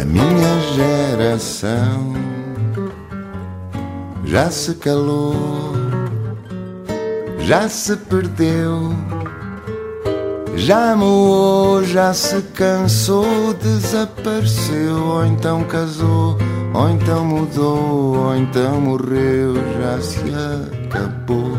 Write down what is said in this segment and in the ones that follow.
A minha geração já se calou, já se perdeu, já moou, já se cansou, desapareceu, ou então casou, ou então mudou, ou então morreu, já se acabou.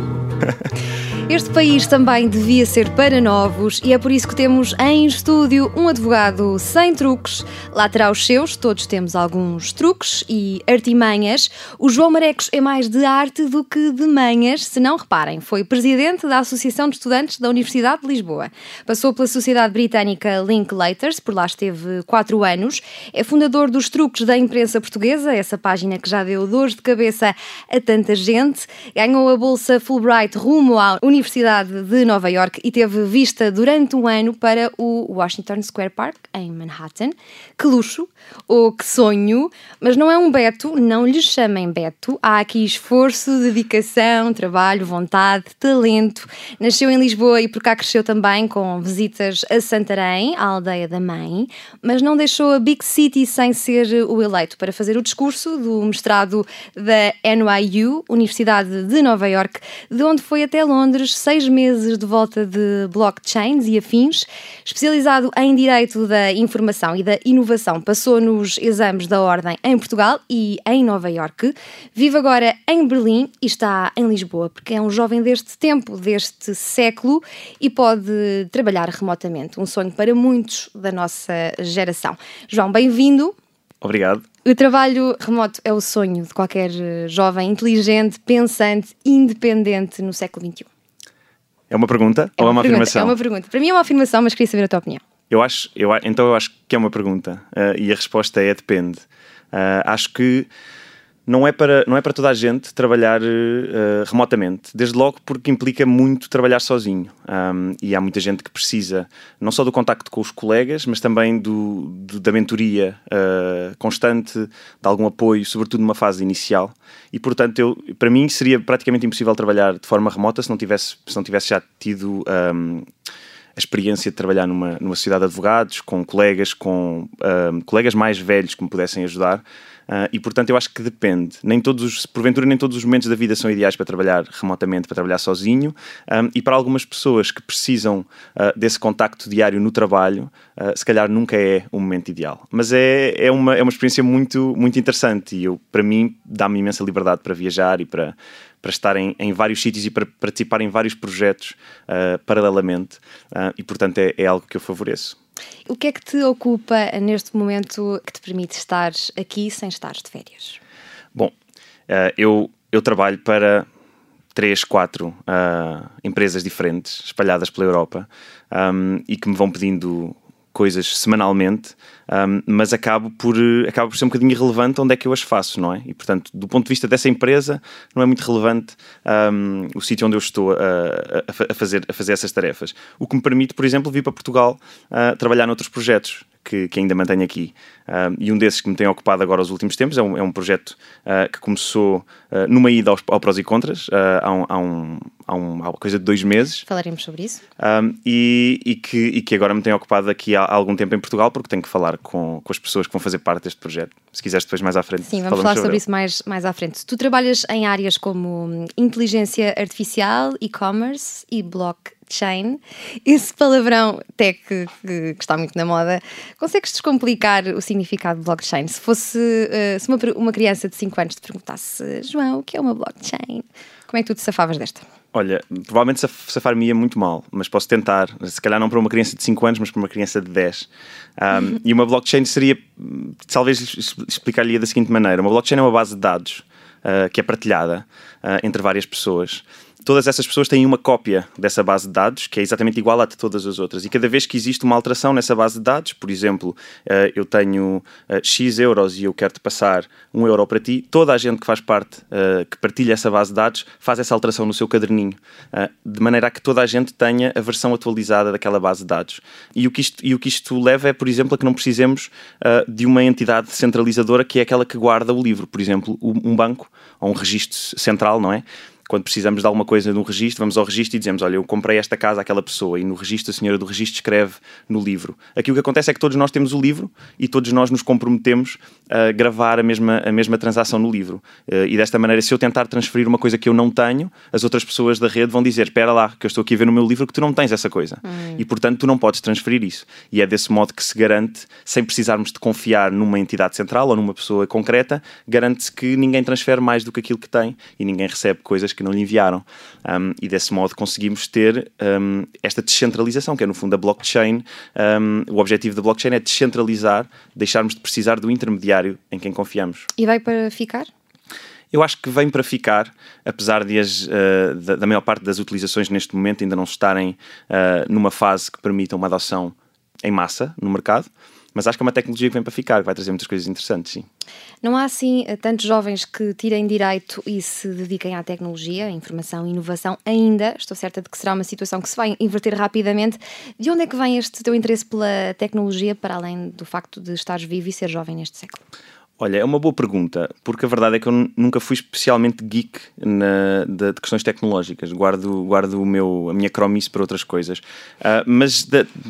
Este país também devia ser para novos e é por isso que temos em estúdio um advogado sem truques. Lá terá os seus, todos temos alguns truques e artimanhas. O João Marecos é mais de arte do que de manhas, se não reparem. Foi presidente da Associação de Estudantes da Universidade de Lisboa. Passou pela Sociedade Britânica Linklaters, por lá esteve quatro anos. É fundador dos truques da imprensa portuguesa, essa página que já deu dores de cabeça a tanta gente. Ganhou a bolsa Fulbright rumo à Universidade Universidade de Nova York e teve vista durante um ano para o Washington Square Park, em Manhattan. Que luxo, ou que sonho, mas não é um Beto, não lhe chamem Beto. Há aqui esforço, dedicação, trabalho, vontade, talento. Nasceu em Lisboa e por cá cresceu também com visitas a Santarém, a aldeia da mãe, mas não deixou a Big City sem ser o eleito para fazer o discurso do mestrado da NYU, Universidade de Nova York, de onde foi até Londres seis meses de volta de blockchains e afins, especializado em Direito da Informação e da Inovação. Passou nos exames da Ordem em Portugal e em Nova Iorque. Vive agora em Berlim e está em Lisboa, porque é um jovem deste tempo, deste século e pode trabalhar remotamente. Um sonho para muitos da nossa geração. João, bem-vindo. Obrigado. O trabalho remoto é o sonho de qualquer jovem inteligente, pensante, independente no século XXI. É uma pergunta é uma ou é uma pergunta, afirmação? É uma pergunta. Para mim é uma afirmação, mas queria saber a tua opinião. Eu acho, eu, então eu acho que é uma pergunta uh, e a resposta é depende. Uh, acho que não é para, não é para toda a gente trabalhar uh, remotamente, desde logo porque implica muito trabalhar sozinho. Um, e há muita gente que precisa não só do contacto com os colegas, mas também do, do da mentoria uh, constante, de algum apoio, sobretudo numa fase inicial. E portanto, eu, para mim seria praticamente impossível trabalhar de forma remota se não tivesse, se não tivesse já tido. Um, a experiência de trabalhar numa, numa sociedade de advogados, com colegas, com um, colegas mais velhos que me pudessem ajudar, Uh, e portanto eu acho que depende. Nem todos os, porventura, nem todos os momentos da vida são ideais para trabalhar remotamente, para trabalhar sozinho. Um, e para algumas pessoas que precisam uh, desse contacto diário no trabalho, uh, se calhar nunca é o momento ideal. Mas é, é, uma, é uma experiência muito, muito interessante e eu, para mim dá-me imensa liberdade para viajar e para, para estar em, em, vários sítios e para participar em vários projetos paralelamente. e portanto é, é algo que eu favoreço. O que é que te ocupa neste momento que te permite estar aqui sem estar de férias? Bom, uh, eu, eu trabalho para três, quatro uh, empresas diferentes espalhadas pela Europa um, e que me vão pedindo coisas semanalmente, um, mas acabo por, acabo por ser um bocadinho irrelevante onde é que eu as faço, não é? E portanto, do ponto de vista dessa empresa, não é muito relevante um, o sítio onde eu estou a, a, fazer, a fazer essas tarefas. O que me permite, por exemplo, vir para Portugal uh, trabalhar noutros projetos que, que ainda mantenho aqui. Uh, e um desses que me tem ocupado agora os últimos tempos é um, é um projeto uh, que começou uh, numa ida aos, ao prós e contras há, um, há, um, há, um, há coisa de dois meses. Falaremos sobre isso. e, e, que, e que agora me tem ocupado aqui há, há, algum tempo em Portugal, porque tenho que falar com, com as pessoas que vão fazer parte deste projeto. Se quiseres depois mais à frente. Sim, vamos falar sobre, sobre isso mais, mais à frente. Tu trabalhas em áreas como inteligência artificial, e-commerce e blockchain esse palavrão tech que, que, está muito na moda, consegues descomplicar o significado de blockchain? Se fosse uh, se uma, uma criança de 5 anos te perguntasse, João, o que é uma blockchain? Como é que tu te safavas desta? Olha, provavelmente safar-me-ia muito mal, mas posso tentar. Se calhar não para uma criança de 5 anos, mas para uma criança de 10. Um, e uma blockchain seria, talvez explicar-lhe da seguinte maneira: uma blockchain é uma base de dados uh, que é partilhada uh, entre várias pessoas todas essas pessoas têm uma cópia dessa base de dados que é exatamente igual à de todas as outras. E cada vez que existe uma alteração nessa base de dados, por exemplo, eh, eu tenho eh, X euros e eu quero-te passar um euro para ti, toda a gente que faz parte, eh, que partilha essa base de dados, faz essa alteração no seu caderninho, de maneira a que toda a gente tenha a versão atualizada daquela base de dados. E o que isto, e o que isto leva é, por exemplo, a que não precisemos de uma entidade centralizadora que é aquela que guarda o livro, por exemplo, um banco ou um registro central, não é? Quando precisamos de alguma coisa no registro, vamos ao registro e dizemos: Olha, eu comprei esta casa àquela pessoa, e no registro a senhora do registro escreve no livro. Aqui o que acontece é que todos nós temos o livro e todos nós nos comprometemos a gravar a mesma, a mesma transação no livro. Uh, e desta maneira, se eu tentar transferir uma coisa que eu não tenho, as outras pessoas da rede vão dizer: Espera lá, que eu estou aqui a ver no meu livro que tu não tens essa coisa. Hum. E portanto, tu não podes transferir isso. E é desse modo que se garante, sem precisarmos de confiar numa entidade central ou numa pessoa concreta, garante-se que ninguém transfere mais do que aquilo que tem e ninguém recebe coisas que não lhe enviaram. Um, e desse modo conseguimos ter um, esta descentralização, que é no fundo a blockchain. Um, o objetivo da blockchain é descentralizar, deixarmos de precisar do intermediário em quem confiamos. E vai para ficar? Eu acho que vem para ficar, apesar de as, uh, da, da, maior parte das utilizações neste momento ainda não estarem uh, numa fase que permita uma adoção em massa no mercado. Mas acho que é uma tecnologia que vem para ficar, que vai trazer muitas coisas interessantes, sim. Não há, assim, tantos jovens que tirem direito e se dediquem à tecnologia, informação e inovação ainda. Estou certa de que será uma situação que se vai inverter rapidamente. De onde é que vem este teu interesse pela tecnologia, para além do facto de estares vivo e ser jovem neste século? Olha, é uma boa pergunta, porque a verdade é que eu nunca fui especialmente geek na, de, de, questões tecnológicas. Guardo, guardo o meu, a minha cromice para outras coisas. Uh, mas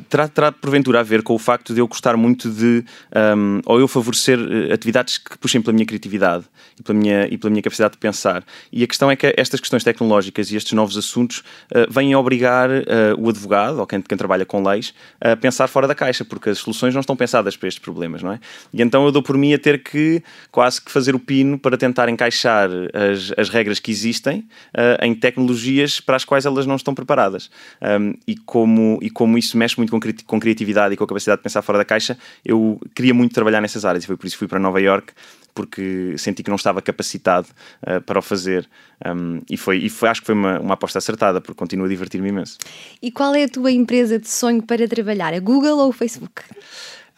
terá, terá porventura a ver com o facto de eu gostar muito de. Um, ou eu favorecer eh, atividades que puxem pela minha criatividade e pela minha, e pela minha capacidade de pensar. E a questão é que estas questões tecnológicas e estes novos assuntos uh, vêm obrigar uh, o advogado, ou quem, quem trabalha com leis, a pensar fora da caixa, porque as soluções não estão pensadas para estes problemas, não é? E então eu dou por mim a ter que quase que fazer o pino para tentar encaixar as, as regras que existem uh, em tecnologias para as quais elas não estão preparadas. Um, e, como, e como isso mexe muito com, cri com criatividade e com a capacidade de pensar fora da caixa, eu queria muito trabalhar nessas áreas e foi por isso que fui para Nova York porque senti que não estava capacitado uh, para o fazer um, e, foi, e foi, acho que foi uma, uma aposta acertada porque continuo a divertir-me imenso. E qual é a tua empresa de sonho para trabalhar, a Google ou o Facebook?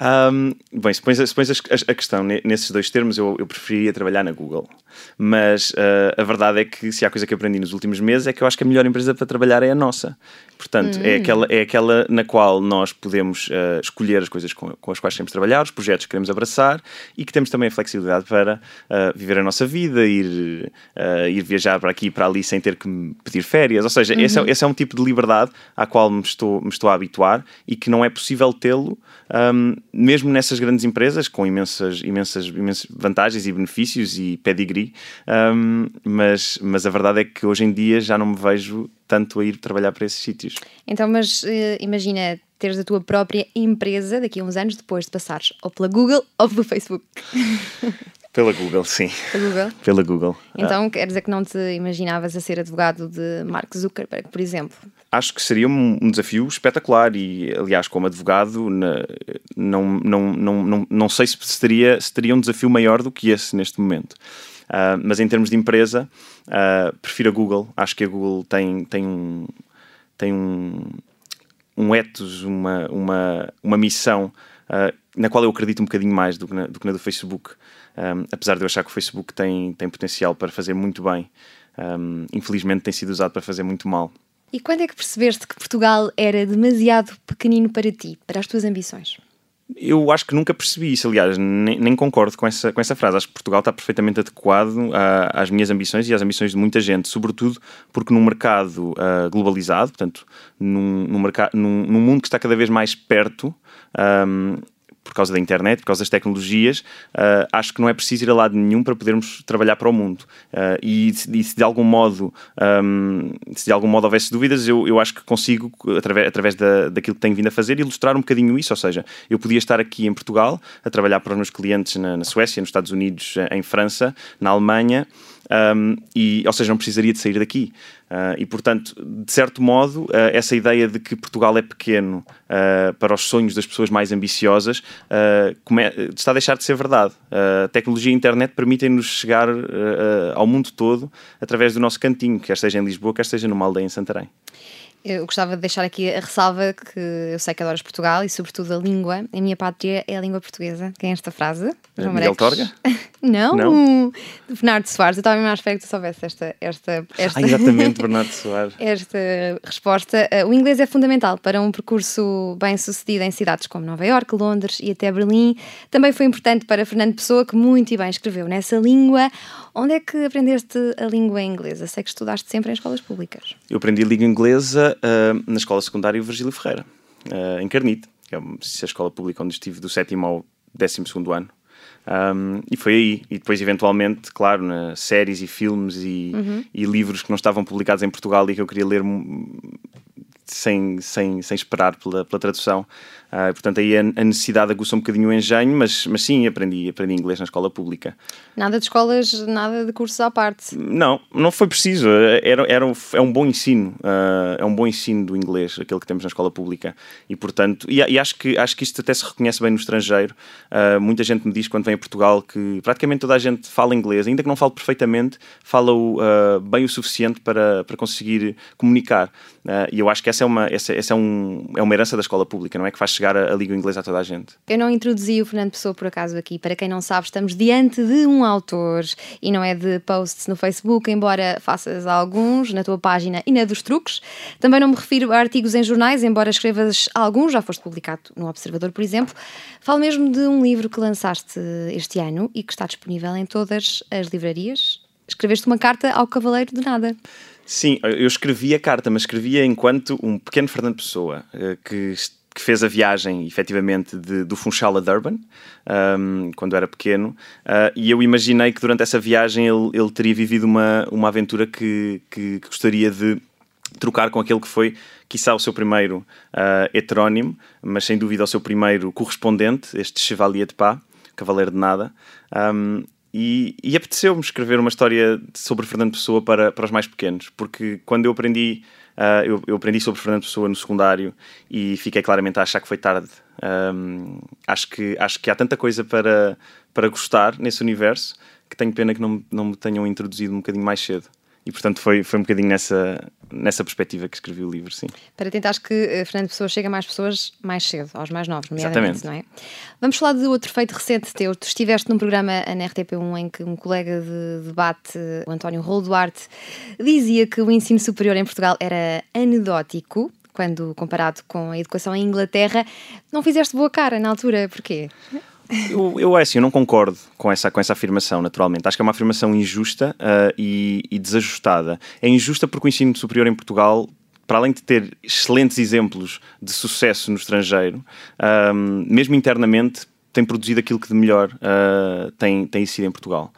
Um, bem, se pões, se pões a, a, questão nesses dois termos, eu, eu preferiria trabalhar na Google. Mas uh, a verdade é que se há coisa que aprendi nos últimos meses é que eu acho que a melhor empresa para trabalhar é a nossa. Portanto, é hum. é, aquela, é aquela na qual nós podemos uh, escolher as coisas com, com as quais queremos trabalhar, os projetos que queremos abraçar e que temos também a flexibilidade para uh, viver a nossa vida, ir, ir viajar para aqui e para ali sem ter que pedir férias. Ou seja, uhum. esse, é, esse é um tipo de liberdade à qual me estou, me estou a habituar e que não é possível tê-lo um, mesmo nessas grandes empresas, com imensas, imensas, imensas vantagens e benefícios e pedigree, um, mas, mas a verdade é que hoje em dia já não me vejo tanto a ir trabalhar para esses sítios. Então, mas uh, imagina teres a tua própria empresa daqui a uns anos depois de passares ou pela Google ou pelo Facebook. Pela Google, sim. Pela Google? Pela Google. Então, ah. quer dizer que não te imaginavas a ser advogado de Mark Zuckerberg, por exemplo? Acho que seria um, desafio espetacular e, aliás, como advogado, na, não, não, não, não, não sei se teria, se teria um desafio maior do que esse neste momento. Uh, mas em termos de empresa, uh, prefiro a Google. Acho que a Google tem, tem um, tem um, um ethos, uma, uma, uma missão uh, na qual eu acredito um bocadinho mais do que na do, que na do Facebook um, apesar de eu achar que o Facebook tem, tem potencial para fazer muito bem, um, infelizmente tem sido usado para fazer muito mal. E quando é que percebeste que Portugal era demasiado pequenino para ti, para as tuas ambições? Eu acho que nunca percebi isso, aliás, nem, nem, concordo com essa, com essa frase. Acho que Portugal está perfeitamente adequado a, às minhas ambições e às ambições de muita gente, sobretudo porque num mercado uh, globalizado, portanto, num, num, mercado, num, num, mundo que está cada vez mais perto, um, por causa da internet, por causa das tecnologias, uh, acho que não é preciso ir a lado nenhum para podermos trabalhar para o mundo. Uh, e, e, se de algum modo, um, se de algum modo houvesse dúvidas, eu, eu acho que consigo, através, através da, daquilo que tenho vindo a fazer, ilustrar um bocadinho isso. Ou seja, eu podia estar aqui em Portugal a trabalhar para os meus clientes na, na Suécia, nos Estados Unidos, em França, na Alemanha um, e, ou seja, não precisaria de sair daqui. Uh, e, portanto, de certo modo, uh, essa ideia de que Portugal é pequeno uh, para os sonhos das pessoas mais ambiciosas está a deixar de ser verdade. a tecnologia e a internet permitem-nos chegar ao mundo todo através do nosso cantinho, quer seja em Lisboa, quer seja numa aldeia em Santarém. Eu gostava de deixar aqui a ressalva que eu sei que adoras Portugal e, sobretudo, a língua. A minha pátria é a língua portuguesa. Quem é esta frase? João Miguel Torga? Não? Não? Bernardo Soares. Eu estava mesmo à espera que tu soubesse esta, esta, esta, Ah, exatamente, Bernardo Soares. esta resposta. Uh, o inglês é fundamental para um percurso bem sucedido em cidades como Nova Iorque, Londres e até Berlim. Também foi importante para Fernando Pessoa, que muito e bem escreveu nessa língua. Onde é que aprendeste a língua inglesa? Sei que estudaste sempre em escolas públicas. Eu aprendi língua inglesa uh, na escola secundária Virgílio Ferreira, uh, em Carnite, que é a escola pública onde estive do sétimo ao décimo segundo ano. Um, e foi aí. E depois, eventualmente, claro, na séries e filmes e, uhum. e, livros que não estavam publicados em Portugal e que eu queria ler sem, sem, sem esperar pela, pela tradução. Uh, portanto, aí a, a, necessidade aguça um bocadinho o engenho, mas, mas sim, aprendi, aprendi inglês na escola pública. Nada de escolas, nada de cursos à parte? Não, não foi preciso. Era, era, é um bom ensino. Uh, é um bom ensino do inglês, aquele que temos na escola pública. E, portanto, e, e acho, que, acho que isto até se reconhece bem no estrangeiro. Uh, muita gente me diz quando vem a Portugal que praticamente toda a gente fala inglês, ainda que não fale perfeitamente, fala-o bem o suficiente para, para conseguir comunicar. E eu acho que essa é uma, essa, essa é, um, é uma herança da escola pública, não é? Que faz chegar a, a língua inglesa a toda a gente. Eu não introduzi o Fernando Pessoa por acaso aqui. Para quem não sabe, estamos diante de um autor e não é de posts no Facebook, embora faças alguns na tua página e na dos truques. Também não me refiro a artigos em jornais, embora escrevas alguns, já foste publicado no Observador, por exemplo. Falo mesmo de um livro que lançaste este ano e que está disponível em todas as livrarias. Escreveste uma carta ao Cavaleiro de Nada. Sim, eu escrevi a carta, mas escrevia enquanto um pequeno Fernando Pessoa eh, que que fez a viagem, efetivamente, de, do Funchal a Durban, um, quando era pequeno, uh, e eu imaginei que durante essa viagem ele, ele teria vivido uma, uma aventura que, que, que, gostaria de trocar com aquele que foi, quiçá, o seu primeiro uh, heterónimo, mas sem dúvida o seu primeiro correspondente, este Chevalier de Pá, Cavaleiro de Nada. Um, e, e apeteceu-me escrever uma história sobre Fernando Pessoa para, para os mais pequenos, porque quando eu aprendi Uh, eu, eu, aprendi sobre Fernando Pessoa no secundário e fiquei claramente a achar que foi tarde. Um, acho, que, acho que há tanta coisa para, para gostar nesse universo que tenho pena que não, não me tenham introduzido um bocadinho mais cedo. E portanto foi, foi um bocadinho nessa, nessa perspectiva que escrevi o livro, sim. Para tentar que uh, Fernando Pessoa chegue a mais pessoas mais cedo, aos mais novos, nomeadamente, Exatamente. não é? Vamos falar de outro feito recente teu. Tu estiveste num programa na RTP1 em que um colega de debate, o António Rolo Duarte, dizia que o ensino superior em Portugal era anedótico quando comparado com a educação em Inglaterra. Não fizeste boa cara na altura, porquê? Eu, eu, é assim, eu não concordo com essa, com essa afirmação, naturalmente. Acho que é uma afirmação injusta uh, e, e, desajustada. É injusta porque o ensino superior em Portugal, para além de ter excelentes exemplos de sucesso no estrangeiro, um, mesmo internamente, tem produzido aquilo que de melhor uh, tem, tem sido em Portugal.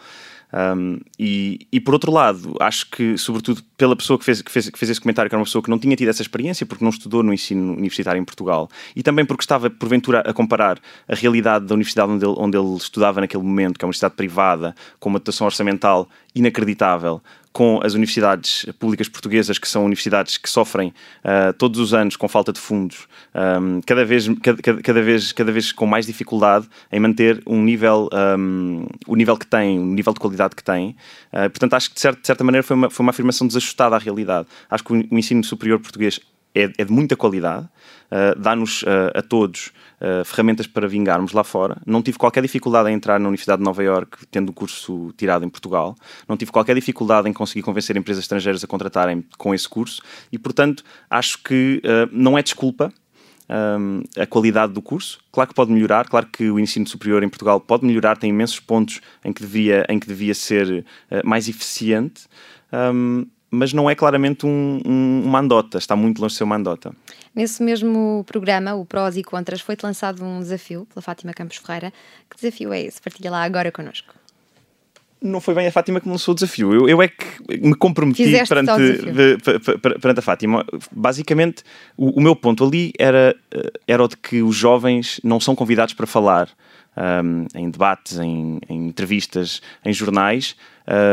Um, e, e, por outro lado, acho que, sobretudo pela pessoa que fez, que, fez, que fez esse comentário, que era uma pessoa que não tinha tido essa experiência porque não estudou no ensino universitário em Portugal e também porque estava, porventura, a comparar a realidade da universidade onde ele, onde ele estudava naquele momento, que é uma universidade privada, com uma dotação orçamental inacreditável, com as universidades públicas portuguesas, que são universidades que sofrem uh, todos os anos com falta de fundos, um, cada, vez, cada, cada, vez, cada vez com mais dificuldade em manter um nível, um, o nível que têm, o nível de qualidade que têm. Uh, portanto, acho que de certa, de certa maneira foi uma, foi uma afirmação desajustada à realidade. Acho que o, o ensino superior português é, é de muita qualidade, uh, dá-nos uh, a todos uh, ferramentas para vingarmos lá fora. Não tive qualquer dificuldade em entrar na Universidade de Nova Iorque, tendo o curso tirado em Portugal. Não tive qualquer dificuldade em conseguir convencer empresas estrangeiras a contratarem com esse curso e, portanto, acho que não é desculpa. Um, a qualidade do curso. Claro que pode melhorar, claro que o ensino superior em Portugal pode melhorar, tem imensos pontos em que devia, em que devia ser uh, mais eficiente. Um, mas não é claramente um, um, uma andota, está muito longe de ser uma andota. Nesse mesmo programa, o Prós e Contras, foi-te lançado um desafio pela Fátima Campos Ferreira. Que desafio é esse? Partilha lá agora connosco. Não foi bem a Fátima que me lançou o desafio. Eu, eu é que me comprometi perante, perante a Fátima. Basicamente, o, o, meu ponto ali era, eh, era o de que os jovens não são convidados para falar um, em debates, em, em, entrevistas, em jornais.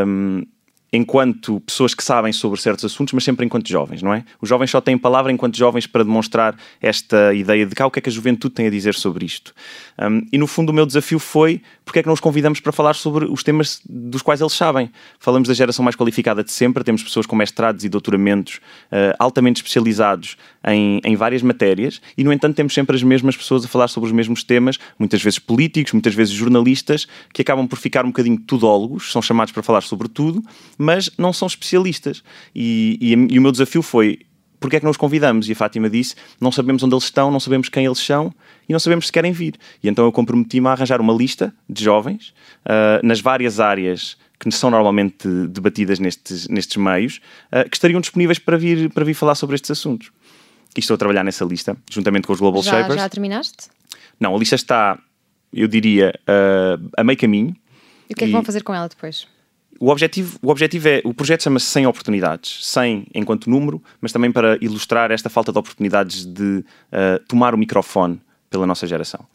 Um, enquanto pessoas que sabem sobre certos assuntos, mas sempre enquanto jovens, não é? Os jovens só têm palavra enquanto jovens para demonstrar esta ideia de cá o que é que a juventude tem a dizer sobre isto. Um, e no fundo o meu desafio foi porque é que não os convidamos para falar sobre os temas dos quais eles sabem. Falamos da geração mais qualificada de sempre, temos pessoas com mestrados e doutoramentos uh, altamente especializados em, em várias matérias e, no entanto, temos sempre as mesmas pessoas a falar sobre os mesmos temas, muitas vezes políticos, muitas vezes jornalistas, que acabam por ficar um bocadinho tudólogos, são chamados para falar sobre tudo, mas não são especialistas. E, e, e o meu desafio foi porque é que não os convidamos? E a Fátima disse: não sabemos onde eles estão, não sabemos quem eles são e não sabemos se querem vir. E então eu comprometi-me a arranjar uma lista de jovens uh, nas várias áreas que são normalmente debatidas nestes, nestes meios, uh, que estariam disponíveis para vir, para vir falar sobre estes assuntos. E estou a trabalhar nessa lista, juntamente com os Global já, Shapers. Já terminaste? Não, a lista está, eu diria, uh, a meio caminho. E o que é que vão fazer com ela depois? O objetivo, o objetivo é, o projeto chama-se 100 oportunidades, 100 enquanto número, mas também para ilustrar esta falta de oportunidades de uh, tomar o microfone pela nossa geração.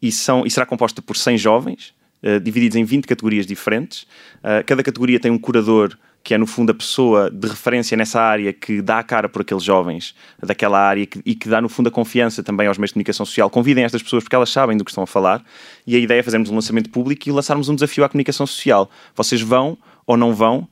E, são, e será composta por 100 jovens, uh, divididos em 20 categorias diferentes. Uh, cada categoria tem um curador que é no fundo a pessoa de referência nessa área que dá a cara por aqueles jovens daquela área que, e que dá no fundo a confiança também aos meios de comunicação social. Convidem estas pessoas porque elas sabem do que estão a falar e a ideia é fazermos um lançamento público e lançarmos um desafio à comunicação social. Vocês vão ou não vão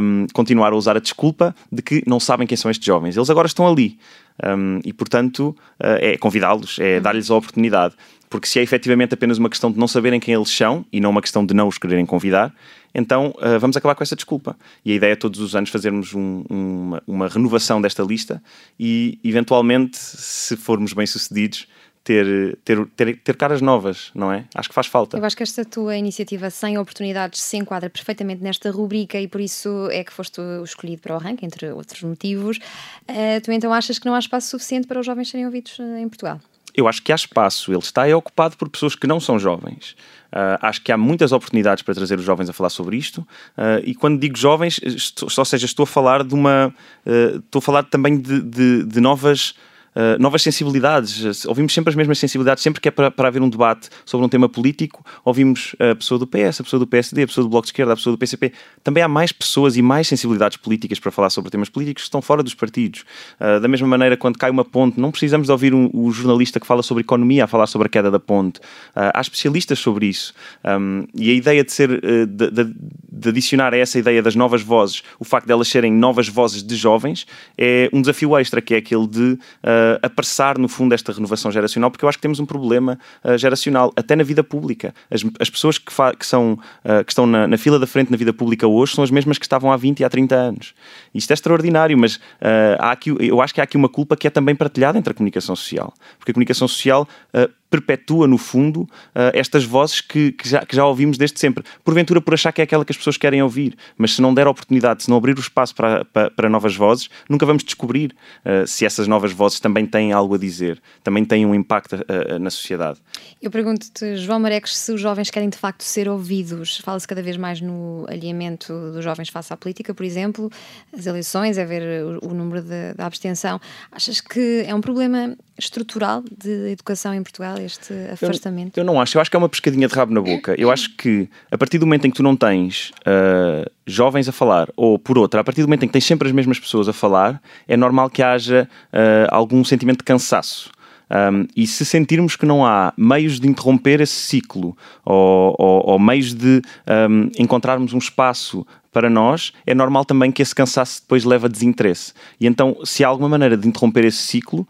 um, continuar a usar a desculpa de que não sabem quem são estes jovens. Eles agora estão ali um, e, portanto, uh, é convidá-los, é dar-lhes a oportunidade. Porque se é efetivamente apenas uma questão de não saberem quem eles são e não uma questão de não os quererem convidar, então uh, vamos acabar com essa desculpa. E a ideia é todos os anos fazermos um, uma, uma renovação desta lista e, eventualmente, se formos bem-sucedidos, ter, ter, ter, ter, caras novas, não é? Acho que faz falta. Eu acho que esta tua iniciativa sem oportunidades se enquadra perfeitamente nesta rubrica e por isso é que foste escolhido para o ranking, entre outros motivos. Uh, tu então achas que não há espaço suficiente para os jovens serem ouvidos eh, em Portugal? Eu acho que há espaço. Ele está é ocupado por pessoas que não são jovens. Uh, acho que há muitas oportunidades para trazer os jovens a falar sobre isto. Uh, e quando digo jovens, estou, ou seja, estou a falar de uma. Estou a falar também de, de, de novas uh, novas sensibilidades. Ouvimos sempre as mesmas sensibilidades, sempre que é para, para haver um debate sobre um tema político, ouvimos a pessoa do PS, a pessoa do PSD, a pessoa do Bloco de Esquerda, a pessoa do PCP. Também há mais pessoas e mais sensibilidades políticas para falar sobre temas políticos que estão fora dos partidos. Uh, da mesma maneira, quando cai uma ponte, não precisamos de ouvir um, o jornalista que fala sobre economia a falar sobre a queda da ponte. Uh, há especialistas sobre isso. Um, e a ideia de ser, de, de, de adicionar a essa ideia das novas vozes, o facto de elas serem novas vozes de jovens, é um desafio extra, que é aquele de uh, apressar, no fundo, esta renovação geracional, porque eu acho que temos um problema uh, geracional, até na vida pública. As, as pessoas que, que, são, uh, que estão na, na, fila da frente na vida pública hoje são as mesmas que estavam há 20 e há 30 anos. Isto é extraordinário, mas há aqui, eu acho que há aqui uma culpa que é também partilhada entre a comunicação social, porque a comunicação social perpetua, no fundo, uh, estas vozes que, que, já, que já ouvimos desde sempre. Porventura por achar que é aquela que as pessoas querem ouvir, mas se não der oportunidade, se não abrir o espaço para, para, para novas vozes, nunca vamos descobrir uh, se essas novas vozes também têm algo a dizer, também têm um impacto uh, na sociedade. Eu pergunto-te, João Marecos, se os jovens querem de facto ser ouvidos. Fala-se cada vez mais no alinhamento dos jovens face à política, por exemplo, as eleições, é ver o, o número da abstenção. Achas que é um problema estrutural de educação em Portugal, este afastamento? Eu, eu, não acho, eu acho que é uma pescadinha de rabo na boca. Eu acho que a partir do momento em que tu não tens uh, jovens a falar, ou por outra, a partir do momento em que tens sempre as mesmas pessoas a falar, é normal que haja uh, algum sentimento de cansaço. Um, e se sentirmos que não há meios de interromper esse ciclo ou, ou, ou meios de um, encontrarmos um espaço para nós, é normal também que esse cansaço depois leve a desinteresse. E então, se há alguma maneira de interromper esse ciclo,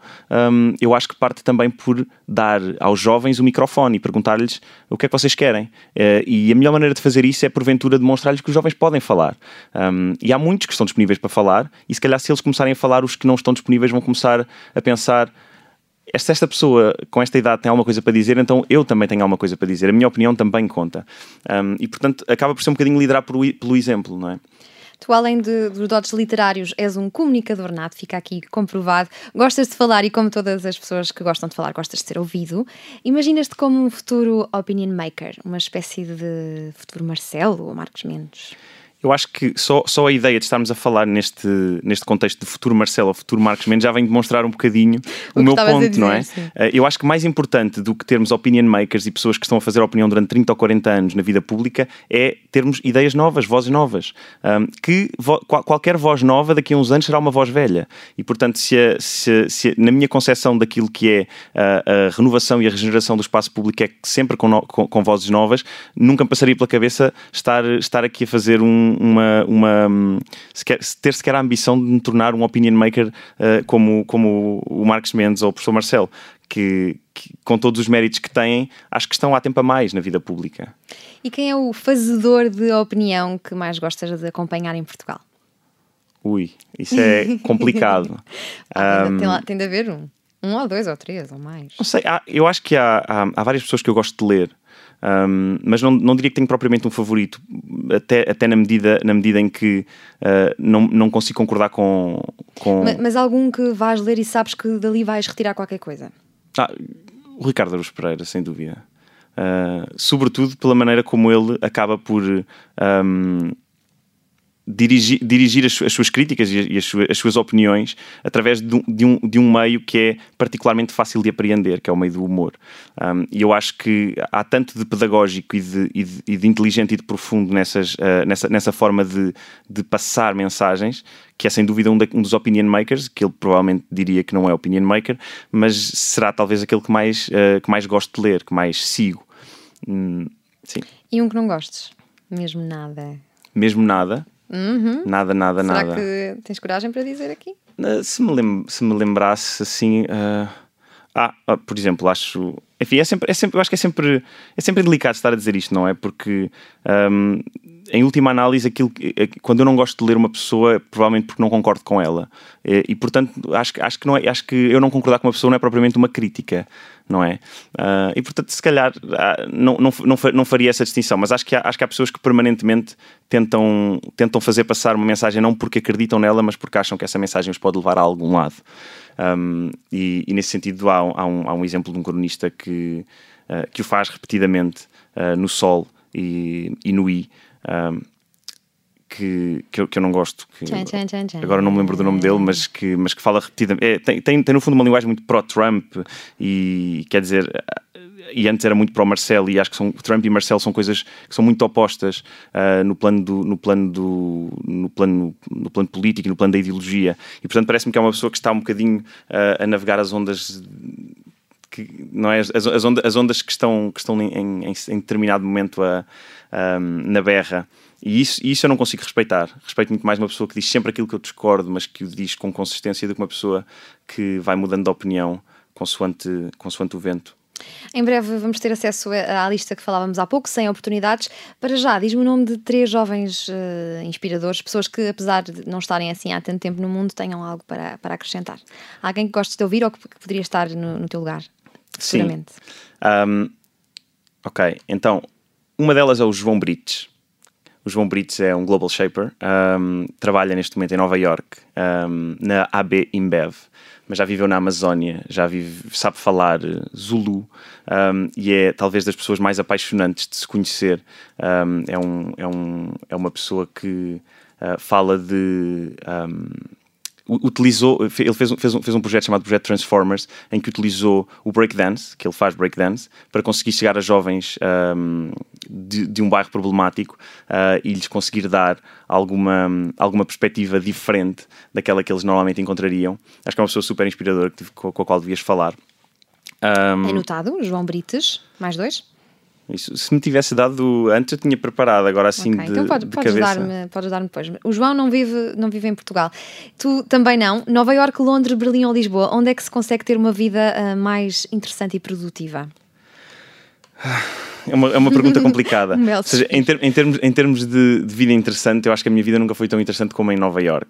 eu acho que parte também por dar aos jovens o microfone e perguntar-lhes o que é que vocês querem. Uh, e a melhor maneira de fazer isso é, porventura, demonstrar-lhes que os jovens podem falar. Um, e há muitos que estão disponíveis para falar, e se calhar, se eles começarem a falar, os que não estão disponíveis vão começar a pensar se esta pessoa com esta idade tem alguma coisa para dizer, então eu também tenho alguma coisa para dizer. A minha opinião também conta. Um, e, portanto, acaba por ser um bocadinho liderar por, pelo exemplo, não é? Tu, além de, dos dotes literários, és um comunicador nato, fica aqui comprovado. Gostas de falar e, como todas as pessoas que gostam de falar, gostas de ser ouvido. Imaginas-te como um futuro opinion maker, uma espécie de futuro Marcelo ou Marcos Mendes? Eu acho que só, só a ideia de estarmos a falar neste, neste contexto de futuro Marcelo ou futuro Marcos Mendes já vem demonstrar um bocadinho o, o meu ponto, dizer, não é? Sim. Eh, eu acho que mais importante do que termos opinion makers e pessoas que estão a fazer opinião durante 30 ou 40 anos na vida pública é termos ideias novas, vozes novas. Um, que vo, qualquer voz nova daqui a uns anos será uma voz velha. E portanto, se, a, se, se na minha concepção daquilo que é a, a, renovação e a regeneração do espaço público é sempre com, no, com, com vozes novas, nunca me passaria pela cabeça estar, estar aqui a fazer um uma, uma sequer, ter sequer a ambição de me tornar um opinion maker uh, como, como o Marcos Mendes ou o professor Marcelo, que, que, com todos os méritos que têm, acho que estão há tempo a mais na vida pública. E quem é o fazedor de opinião que mais gostas de acompanhar em Portugal? Ui, isso é complicado. ah, um, tem, lá, tem de haver um. Um ou dois ou três ou mais. Não sei, há, eu acho que há, há, há, várias pessoas que eu gosto de ler. Um, mas não, não diria que tenho propriamente um favorito, até, até na, medida, na medida em que uh, não, não consigo concordar com. com... Mas, mas, algum que vais ler e sabes que dali vais retirar qualquer coisa? Ah, o Ricardo Aruz Pereira, sem dúvida. Uh, sobretudo pela maneira como ele acaba por um, dirigir, dirigir as, as, suas críticas e as, suas, as suas opiniões através de um, de, um, de um, meio que é particularmente fácil de apreender, que é o meio do humor. Um, e eu acho que há tanto de pedagógico e de, e de, e de inteligente e de profundo nessas, uh, nessa, nessa forma de, de passar mensagens que é sem dúvida um, um, dos opinion makers, que ele provavelmente diria que não é opinion maker, mas será talvez aquele que mais, uh, que mais gosto de ler, que mais sigo. Hum, sim. E um que não gostes? Mesmo nada. Mesmo nada? Uhum. Nada, nada, Será nada. Será que tens coragem para dizer aqui? Uh, se, me lem se me lembrasse assim. Uh... Ah, por exemplo, acho. Enfim, é sempre, é sempre, eu acho que é sempre, é sempre delicado estar a dizer isto, não é? Porque, um, em última análise, aquilo que, é quando eu não gosto de ler uma pessoa, é provavelmente porque não concordo com ela. E, e, portanto, acho, acho, que não é, acho que eu não concordar com uma pessoa não é propriamente uma crítica não é? Uh, e portanto, se calhar uh, não, não, não, faria essa distinção, mas acho que, há, acho que há pessoas que permanentemente tentam, tentam fazer passar uma mensagem não porque acreditam nela, mas porque acham que essa mensagem os pode levar a algum lado. Um, e, e, nesse sentido, há, há, um, há um exemplo de um cronista que, uh, que o faz repetidamente no Sol e, e no I. Um, que, que, eu, que eu não gosto. Que tchan, tchan, tchan, agora não me lembro do nome dele, mas que, mas que fala repetidamente. É, tem, tem, tem no fundo uma linguagem muito pró-Trump e quer dizer. E antes era muito pró Marcelo e acho que são, Trump e Marcelo são coisas que são muito opostas uh, no plano do, no plano do no plano no plano político e no plano da ideologia e portanto parece-me que é uma pessoa que está um bocadinho uh, a navegar as ondas que, não é? As, as, ondas, as ondas que estão, que estão em, em, em determinado momento a, na berra e isso, isso eu não consigo respeitar. Respeito muito mais uma pessoa que diz sempre aquilo que eu discordo, mas que o diz com consistência, do que uma pessoa que vai mudando de opinião consoante, consoante o vento. Em breve vamos ter acesso à lista que falávamos há pouco, sem oportunidades. Para já, diz-me o nome de três jovens uh, inspiradores, pessoas que, apesar de não estarem assim há tanto tempo no mundo, tenham algo para, para acrescentar. Alguém que gostes de ouvir ou que, que poderia estar no, no teu lugar? Sim. Um, ok, então, uma delas é o João Brites. O João Brites é um Global Shaper, um, trabalha neste momento em Nova York, um, na AB InBev, mas já viveu na Amazónia, já vive, sabe falar Zulu um, e é talvez das pessoas mais apaixonantes de se conhecer. é, um, é, um, é uma pessoa que uh, fala de utilizou, ele fez, fez, um, fez um projeto chamado Projeto Transformers, em que utilizou o breakdance, que ele faz breakdance, para conseguir chegar a jovens um, de, de, um bairro problemático uh, e lhes conseguir dar alguma, alguma perspectiva diferente daquela que eles normalmente encontrariam. Acho que é uma pessoa super inspiradora com, a qual devias falar. Um, é notado, João Brites, mais dois? Isso, se me tivesse dado antes, eu tinha preparado, agora assim okay, de, então pode, de podes cabeça. Dar-me, podes dar-me depois. O João não vive, não vive em Portugal. Tu também não. Nova York, Londres, Berlim ou Lisboa, onde é que se consegue ter uma vida uh, mais interessante e produtiva? É uma, é uma pergunta complicada. Ou seja, em, ter, em, termos, em termos de, de, vida interessante, eu acho que a minha vida nunca foi tão interessante como em Nova York.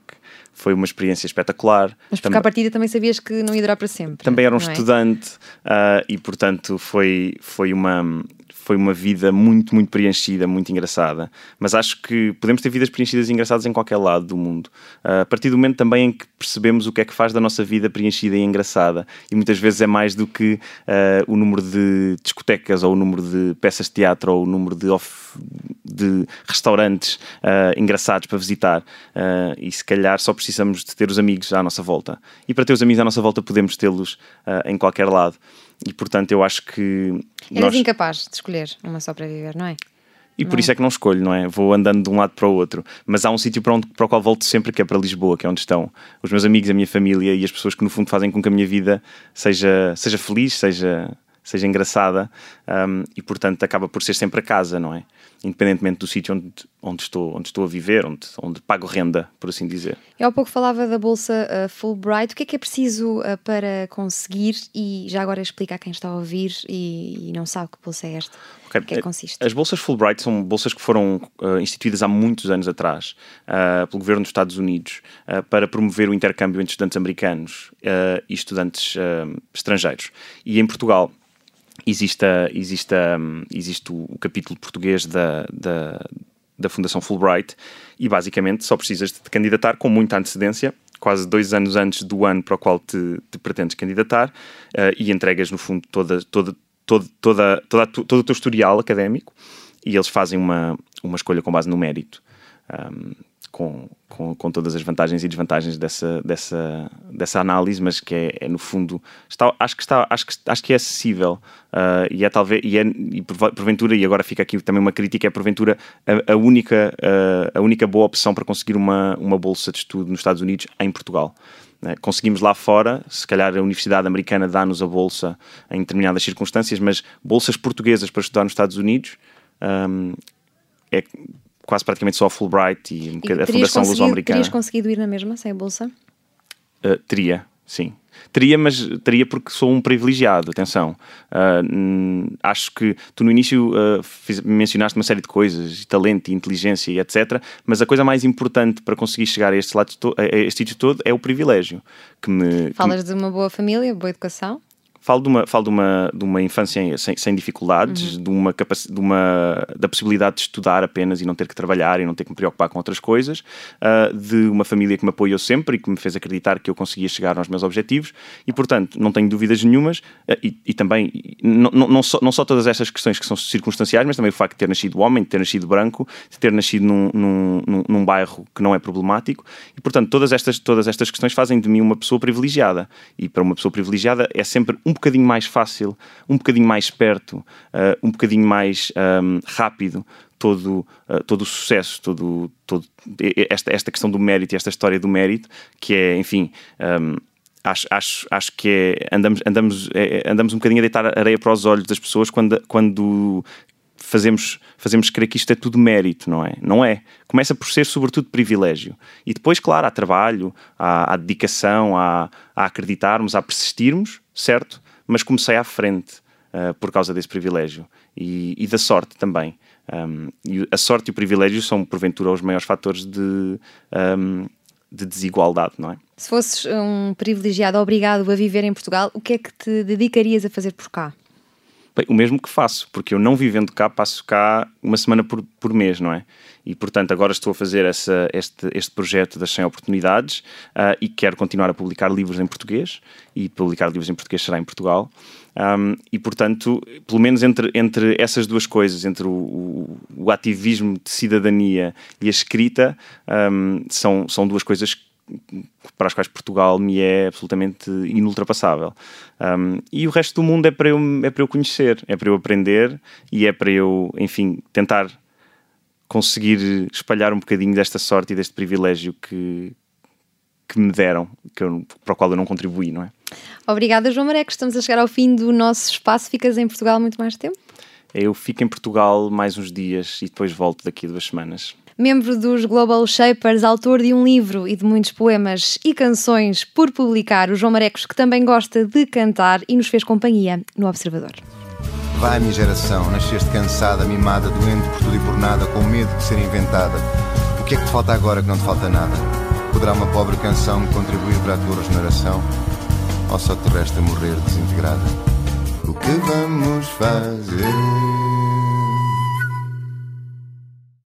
Foi uma experiência espetacular. Mas porque à partida também sabias que não ia durar para sempre. Também era um é? estudante uh, e, portanto, foi, foi uma foi uma vida muito, muito preenchida, muito engraçada. Mas acho que podemos ter vidas preenchidas e engraçadas em qualquer lado do mundo. Uh, a partir do momento também em que percebemos o que é que faz da nossa vida preenchida e engraçada. E muitas vezes é mais do que uh, o número de discotecas, ou o número de peças de teatro, ou o número de, off, de restaurantes uh, engraçados para visitar uh, e se calhar só precisamos de ter os amigos à nossa volta. E para ter os amigos à nossa volta podemos tê-los em qualquer lado. E portanto eu acho que. Eras nós... incapaz de escolher uma só para viver, não é? E por não. isso é que não escolho, não é? Vou andando de um lado para o outro. Mas há um sítio para, onde, para o qual volto sempre, que é para Lisboa, que é onde estão os meus amigos, a minha família e as pessoas que no fundo fazem com que a minha vida seja, seja feliz, seja, seja engraçada um, e portanto acaba por ser sempre a casa, não é? Independentemente do sítio onde, onde, estou, onde estou a viver, onde, onde pago renda, por assim dizer. Eu há pouco falava da bolsa uh, Fulbright. O que é que é preciso uh, para conseguir? E já agora explica a quem está a ouvir e, e não sabe que bolsa é esta. Okay. O que é que consiste? As bolsas Fulbright são bolsas que foram uh, instituídas há muitos anos atrás pelo governo dos Estados Unidos para promover o intercâmbio entre estudantes americanos e estudantes estrangeiros. E em Portugal existe, existe, existe o, o capítulo português da, da, da, Fundação Fulbright e basicamente só precisas de te candidatar com muita antecedência, quase dois anos antes do ano para o qual te, te pretendes candidatar uh, e entregas no fundo toda, toda, toda, toda, toda, todo o teu historial académico e eles fazem uma, uma escolha com base no mérito. Um, com, com, com, todas as vantagens e desvantagens dessa, dessa, dessa análise, mas que é, é no fundo está, acho que está acho que, acho que é acessível uh, e é talvez e, é, e porventura e agora fica aqui também uma crítica é porventura a, a única uh, a única boa opção para conseguir uma, uma bolsa de estudo nos Estados Unidos em Portugal né? conseguimos lá fora, se calhar a Universidade Americana dá-nos a bolsa em determinadas circunstâncias, mas bolsas portuguesas para estudar nos Estados Unidos um, é, quase praticamente só a Fulbright e, e a Fundação Luso-Americana. Terias conseguido ir na mesma, sem a bolsa? Uh, teria, sim. Teria, mas teria porque sou um privilegiado, atenção. Uh, acho que tu no início uh, fiz, mencionaste uma série de coisas, talento, inteligência e etc. Mas a coisa mais importante para conseguir chegar a este, lado a este sítio todo é o privilégio. Que me, Falas que me... de uma boa família, boa educação? Falo de uma, falo de uma, de uma infância sem, sem dificuldades, uhum. de, uma de uma da possibilidade de estudar apenas e não ter que trabalhar e não ter que me preocupar com outras coisas, uh, de uma família que me apoiou sempre e que me fez acreditar que eu conseguia chegar aos meus objetivos. E, portanto, não tenho dúvidas nenhumas uh, e, e, também, não, não, só, não só todas estas questões que são circunstanciais, mas também o facto de ter nascido homem, de ter nascido branco, de ter nascido num, num, num, num bairro que não é problemático. E, portanto, todas estas, todas estas questões fazem de mim uma pessoa privilegiada. E para uma pessoa privilegiada é sempre um um bocadinho mais fácil, um bocadinho mais perto, uh, um bocadinho mais um, rápido todo, uh, todo o sucesso, todo, todo esta, esta questão do mérito e esta história do mérito, que é, enfim. Um, acho, acho, acho que é, andamos, andamos, é, andamos um bocadinho a deitar areia para os olhos das pessoas quando, quando fazemos, fazemos crer que isto é tudo mérito, não é? Não é. Começa por ser, sobretudo, privilégio. E depois, claro, há trabalho, há, há dedicação, há, há acreditarmos, há persistirmos, certo? Mas comecei à frente uh, por causa desse privilégio e, e da sorte também. Um, e a sorte e o privilégio são, porventura, os maiores fatores de, um, de desigualdade, não é? Se fosses um privilegiado obrigado a viver em Portugal, o que é que te dedicarias a fazer por cá? Bem, o mesmo que faço, porque eu não vivendo cá, passo cá uma semana por, por mês, não é? E portanto, agora estou a fazer essa, este, este projeto das 100 oportunidades uh, e quero continuar a publicar livros em português. E publicar livros em português será em Portugal. Um, e portanto, pelo menos entre, entre essas duas coisas, entre o, o, o ativismo de cidadania e a escrita, um, são, são duas coisas para as quais Portugal me é absolutamente inultrapassável. Um, e o resto do mundo é para, eu, é para eu conhecer, é para eu aprender e é para eu, enfim, tentar conseguir espalhar um bocadinho desta sorte e deste privilégio que, que me deram, que eu, para o qual eu não contribuí, não é? Obrigada, João Mareco. Estamos a chegar ao fim do nosso espaço. Ficas em Portugal muito mais tempo? Eu fico em Portugal mais uns dias e depois volto daqui a duas semanas. Membro dos Global Shapers, autor de um livro e de muitos poemas e canções por publicar, o João Marecos, que também gosta de cantar e nos fez companhia no Observador. Vai, minha geração, nasceste cansada, mimada, doente por tudo e por nada, com medo de ser inventada. O que é que te falta agora que não te falta nada? Poderá uma pobre canção contribuir para a tua regeneração? Ou só te resta morrer desintegrada? O que vamos fazer?